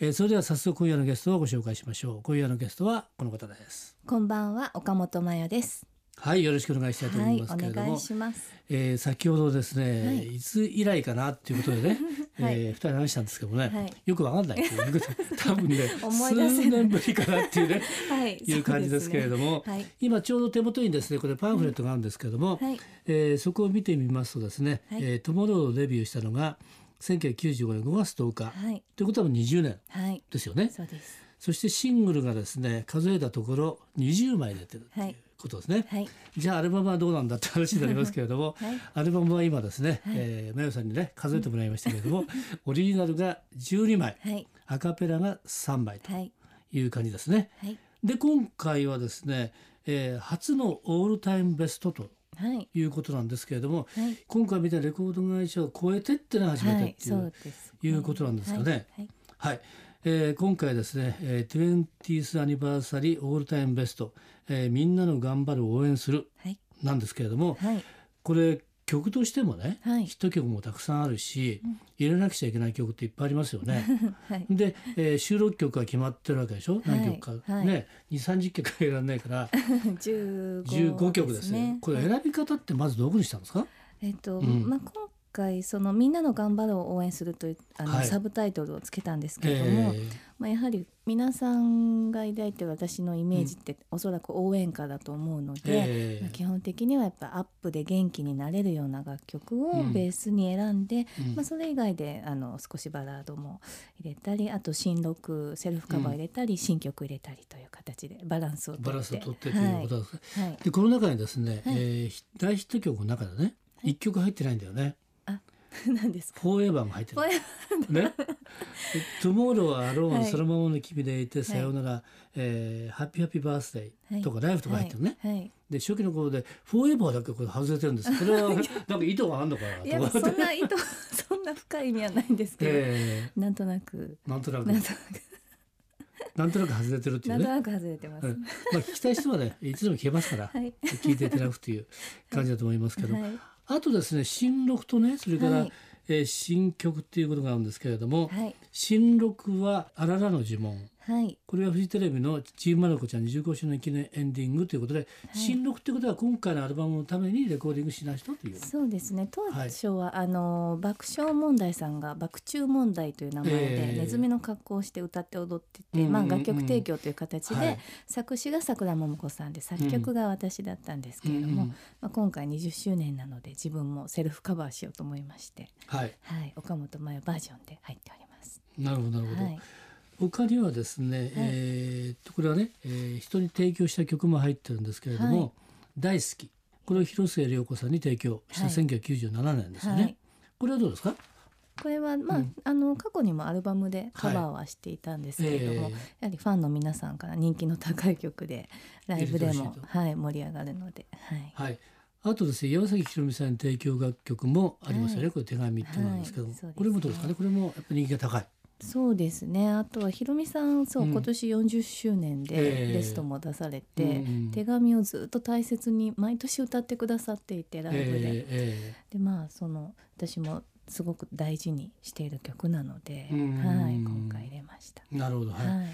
えー、それでは早速今夜のゲストをご紹介しましょう。今夜のゲストはこの方です。こんばんは岡本真代です。はいよろしくお願いしたいと思いますけれども、はい、えー、先ほどですね、はい、いつ以来かなっていうことでね、はい、えー、二人話したんですけどもね、はい、よくわかんないっていう 多分ね数年ぶりかなっていうね、はい、いう感じですけれども、はい、今ちょうど手元にですねこれパンフレットがあるんですけれども、はい、えー、そこを見てみますとですね、はい、えー、トモローをデビューしたのが1995年5月10日、はい、ということは20年ですよね、はい、そうです。そしてシングルがですね数えたところ20枚出てるということですね、はい、じゃあアルバムはどうなんだって話になりますけれども、はい、アルバムは今ですね、はい、えー、マヨさんにね数えてもらいましたけれども、オリジナルが12枚、はい、アカペラが3枚とい。う感じですね、で今回はですね、えー、初のオールタイムベストとはい、いうことなんですけれども、はい、今回見たレコード会社を超えてってのは初めてっていう,、はい、いうことなんですかね。はい、えー、今回ですね、えー、20th アニバーサリーオールタイムベスト、えー、みんなの頑張る応援する、なんですけれども、これ曲としてもね、はい、ヒット曲もたくさんあるし、うん、入れなくちゃいけない曲っていっぱいありますよね。はい、で、えー、収録曲が決まってるわけでしょ、はい、何曲か、はい、ね2 3 0曲入らないから。15 15曲ですねこれ選び方ってまずどこにしたんですか、えっと、うん、まあ今回そのみんなの頑張るを応援するというあの、サブタイトルをつけたんですけれども、えー、まあ、やはり皆さんが抱いてる私のイメージって、おそらく応援歌だと思うので、えー、まあ、基本的にはやっぱアップで元気になれるような楽曲をベースに選んで、うん、まあ、それ以外であの少しバラードも入れたりあと新録セルフカバー入れたり、うん、新曲入れたりという形でバランスをバランスを取ってということですね。はい、でこの中にですね、はい、えー、大ヒット曲の中でね一曲入ってないんだよね。何ですか？フォーエバーも入ってる。ね。 Tomorrow、Alone、そのままの君でいて、さようなら、はえハッピーハッピーバースデーとか、ライフとか入ってるね。で初期の頃でフォーエバーだけこれ外れてるんです。これはなんか意図があるのかな。いやそんな意図 そんな深い意味はないんですけど、えー、なんとなく。なんとなく。なんとなく。なんとなく外れてるっていうね。なんとなく外れてます。うん、まあ聞きたい人はね、いつでも聞けますから、はい、聞いていただくという感じだと思いますけど、はい、あとですね新録とねそれから、はい、えー、新曲っていうことがあるんですけれども、はい、新録は「あららの呪文」はい、これはフジテレビの「チームマルコちゃん25周年記念エンディング」ということで、はい、新録ということは今回のアルバムのためにレコーディングしなしたという。そうですね。当初は、はい、あの爆笑問題さんが「爆中問題」という名前で、ネズミの格好をして歌って踊ってて、まあ、楽曲提供という形で、はい、作詞が桜桃子さんで作曲が私だったんですけれども、うん、まあ、今回20周年なので自分もセルフカバーしようと思いまして、はい。はい、岡本真代バージョンで入っております。なるほどなるほど、はい他にはですね、はい、えー、これはね、えー、人に提供した曲も入ってるんですけれども、はい、大好き。これを広末涼子さんに提供した1997年ですよね、はい、これはどうですか？これはまあ、うん、あの過去にもアルバムでカバーはしていたんですけれども、はいえー、やはりファンの皆さんから人気の高い曲でライブでも、はい、盛り上がるので、はい、はい、あとですね山崎ひろみさんに提供楽曲もありますよね、はい、これ手紙ってなんですけども、これもどうですかね？これもやっぱ人気が高い。そうですね。あとはひろみさんそう、うん、今年40周年でベストも出されて、えー、手紙をずっと大切に毎年歌ってくださっていてライブで、えー、でまあその私もすごく大事にしている曲なので、はい、今回入れました。なるほど、はい、はい、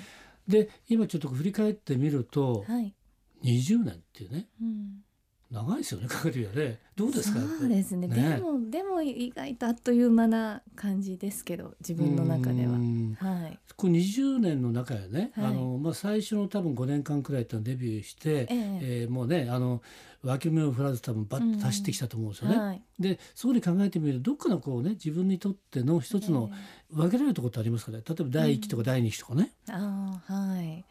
で今ちょっと振り返ってみると、はい、20年っていうね、うん長いですよねかかりはね。どうですかそうですね、ね、でもでも意外とあっという間な感じですけど自分の中では。はい。これ20年の中やね、はい、あのまあ最初の多分5年間くらいってデビューして、ええ。えー、もうねあの脇目を振らず多分バッと走ってきたと思うんですよね。うんはい、でそうに考えてみるとどっかのこうね自分にとっての一つの分けられるところってありますかね？例えば第1期とか第2期とかね。うん、あはい。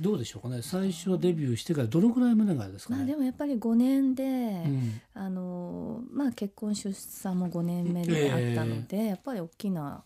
どうでしょうかね？最初はデビューしてからどのぐらい胸がですか、ね、まあ、でもやっぱり5年で、うん、あのまあ、結婚出産も5年目であったので、えー、やっぱり大きな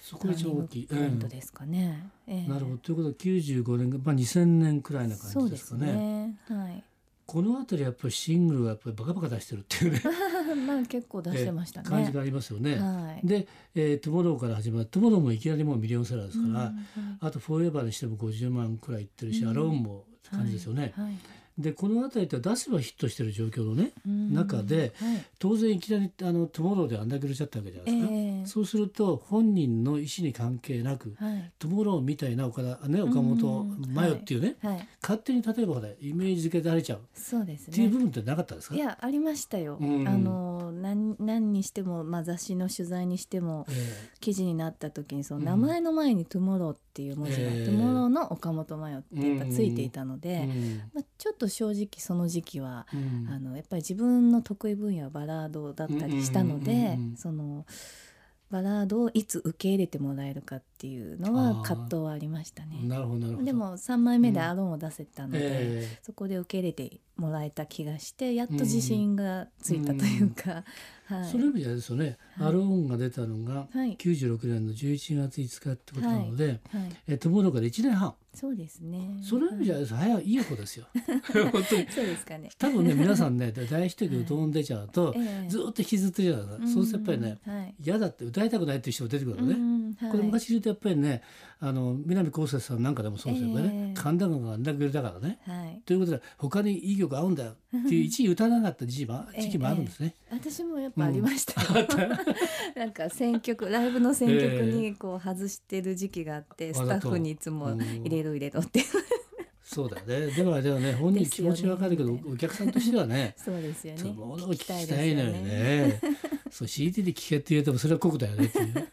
そこが一番大きい。ですかね、うん。えー、なるほど。ということは95年、まあ、2000年くらいな感じですかね。ね。はいこの辺りやっぱりシングルがやっぱりバカバカ出してるっていうね。まあ結構出してましたね、感じがありますよね。はい、で、えー、 Tomorrow から始まって Tomorrow もいきなりもうミリオンセラーですから、うんはい、あとフォーエバーにしても50万くらいいってるし、うん、 Alone も感じですよね。はいはいでこの辺りって出せばヒットしてる状況のね、中で、はい、当然いきなりあの Tomorrow であんだけ売れちゃったわけじゃないですか、えー、そうすると本人の意思に関係なく、はい、 Tomorrow みたいな岡田、ね、岡本真夜っていうね、はい、勝手に例えばイメージ付けられちゃう。そうです、ね、っていう部分ってなかったですか？いやありましたよ。あの何何にしても、まあ、雑誌の取材にしても、えー、記事になった時にその名前の前に Tomorrow っていう文字が、えー、 Tomorrow の岡本真夜ってやっぱついていたので、まあ、ちょっと正直その時期は、うん、あのやっぱり自分の得意分野はバラードだったりしたので、そのバラードをいつ受け入れてもらえるかっていうのは葛藤はありましたね。なるほどでも3枚目でアロンを出せたので、うんえ。ー、そこで受け入れてもらえた気がしてやっと自信がついたというか、うん、はい、それ意味ではですよね、はい、アローンが出たのが96年の11月5日ってことなので、はい。はい、えトモロから1年半。そうですね。その意味じゃ早いいい子ですよ。本当に。そうですかね。多分ね皆さんね 大ヒット曲歌音出ちゃうと、ずっと引きずってるじゃないですか。そうするとやっぱりね、嫌だって歌いたくないっていう人も出てくるのね。これ昔言うとやっぱりねあの南こうせつさんなんかでもそうですよね。神田川があんだけ売れたからね。ということで他にいい曲合うんだよっていう一位歌わなかった時期も時期もあるんですね。私もやっぱありました なんか選曲ライブの選曲にこう外してる時期があってスタッフにいつも入れろ入れろってそうだね。でもでもね本人気持ちわかるけど、ね、お客さんとしてはね。そうですよね。ものを聞きたいのよね。そう CD で聞けって言うてもそれは酷だよねっていう。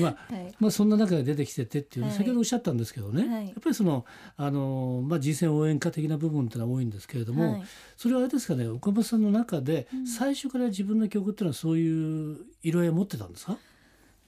まあ、はい、まあそんな中で出てきててっていう、はい、先ほどおっしゃったんですけどね、はい、やっぱりそのあのまあ人選応援歌的な部分ってのは多いんですけれども、それはあれですかね岡本さんの中で最初から自分の曲っていうのはそういう色合いを持ってたんですか？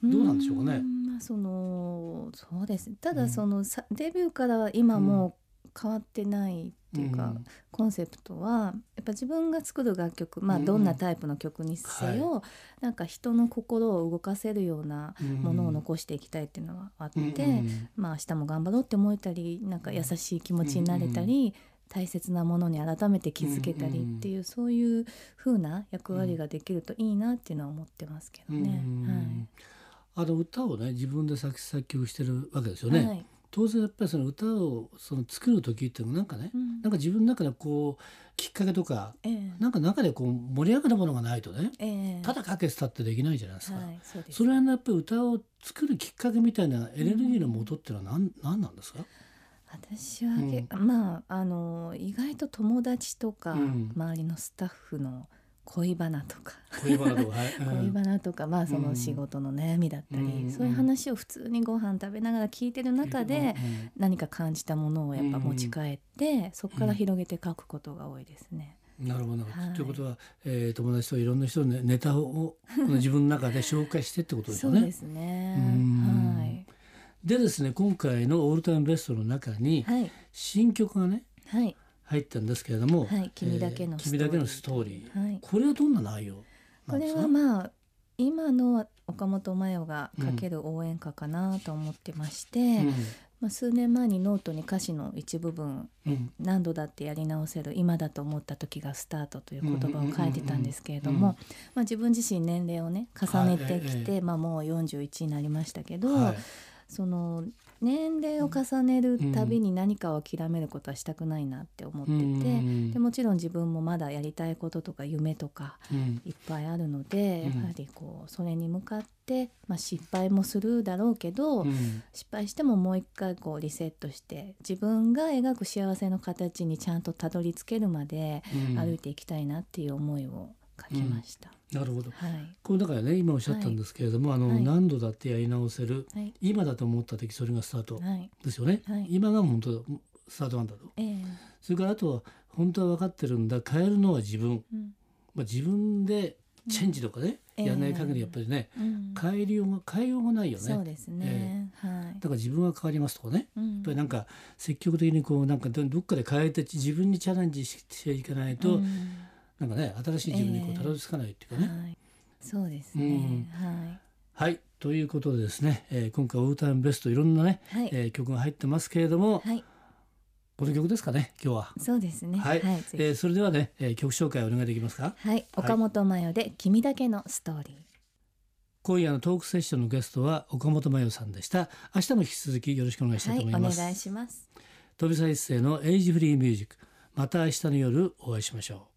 どうなんでしょうかね。まあそのそうです。ただその、うん、デビューから今も変わってないっていうか、うん、コンセプトはやっぱ自分が作る楽曲まあどんなタイプの曲にせよ、うんはい、なんか人の心を動かせるようなものを残していきたいっていうのはあって、うん、まあ明日も頑張ろうって思えたりなんか優しい気持ちになれたり、大切なものに改めて気づけたりっていう、そういう風な役割ができるといいなっていうのは思ってますけどね。はい。あの歌をね自分で作詞作曲してるわけですよね。はい当然やっぱりその歌をその作る時っていうのはなんかね、うん、なんか自分の中でこうきっかけとか、えー、なんか中でこう盛り上がるものがないとね、えー、ただかけてたってできないじゃないですか。はい、そそれはやっぱり歌を作るきっかけみたいなエネルギーの元っていうのは何,、うん、何なんですか？私は、うん、まああの意外と友達とか、周りのスタッフの恋バナとか。恋バナとか、恋バナとかまあその仕事の悩みだったり、うん、そういう話を普通にご飯食べながら聞いてる中で何か感じたものをやっぱ持ち帰って、そこから広げて書くことが多いですね。なるほど、はい、ということは、えー、友達といろんな人のネタを自分の中で紹介してってことですね。そうですね。はい。でですね今回のオールタイムベストの中に、新曲がね、はい、入ったんですけれども、はい、君だけの君だけのストーリー、はい、これはどんな内容これはまあ今の岡本真代がかける応援歌かなと思ってまして、うん、まあ、数年前にノートに歌詞の一部分、うん、何度だってやり直せる今だと思った時がスタートという言葉を書いてたんですけれども、まあ、自分自身年齢をね重ねてきて、はい、まあ、もう41になりましたけど、はい、その年齢を重ねるたびに何かを諦めることはしたくないなって思ってて、うん、でもちろん自分もまだやりたいこととか夢とかいっぱいあるので、うん、やはりこうそれに向かって、まあ、失敗もするだろうけど、うん、失敗してももう一回こうリセットして自分が描く幸せの形にちゃんとたどり着けるまで歩いていきたいなっていう思いを書きました。なるほど、はい、これだからね今おっしゃったんですけれども、はい、あの、はい、何度だってやり直せる、今だと思った時それがスタートですよね、今が本当スタートなんだと、えー、それからあとは本当は分かってるんだ。変えるのは自分、うん、まあ、自分でチェンジとかね、うん、やらない限りやっぱりね、えー、変えるようが変えようがないよね。そうですね、えー、はい、だから自分は変わりますとかね、うん、やっぱりなんか積極的にこうなんかどっかで変えて自分にチャレンジしていかないと、うんなんかね新しい自分にこうたどり着かないっていうかね、はい、そうですね、うん、はい。はい。ということでですね、えー、今回オータイムベストいろんなね、はい、えー、曲が入ってますけれども、はい、この曲ですかね今日は。そうですね。はい、はい、えー、それではね、えー、曲紹介お願いできますか？はい。岡本真代で君だけのストーリー。今夜のトークセッションのゲストは岡本真代さんでした。明日も引き続きよろしくお願いしたいと思います、はい、お願いします。飛び一世のエイジフリーミュージック。また明日の夜お会いしましょう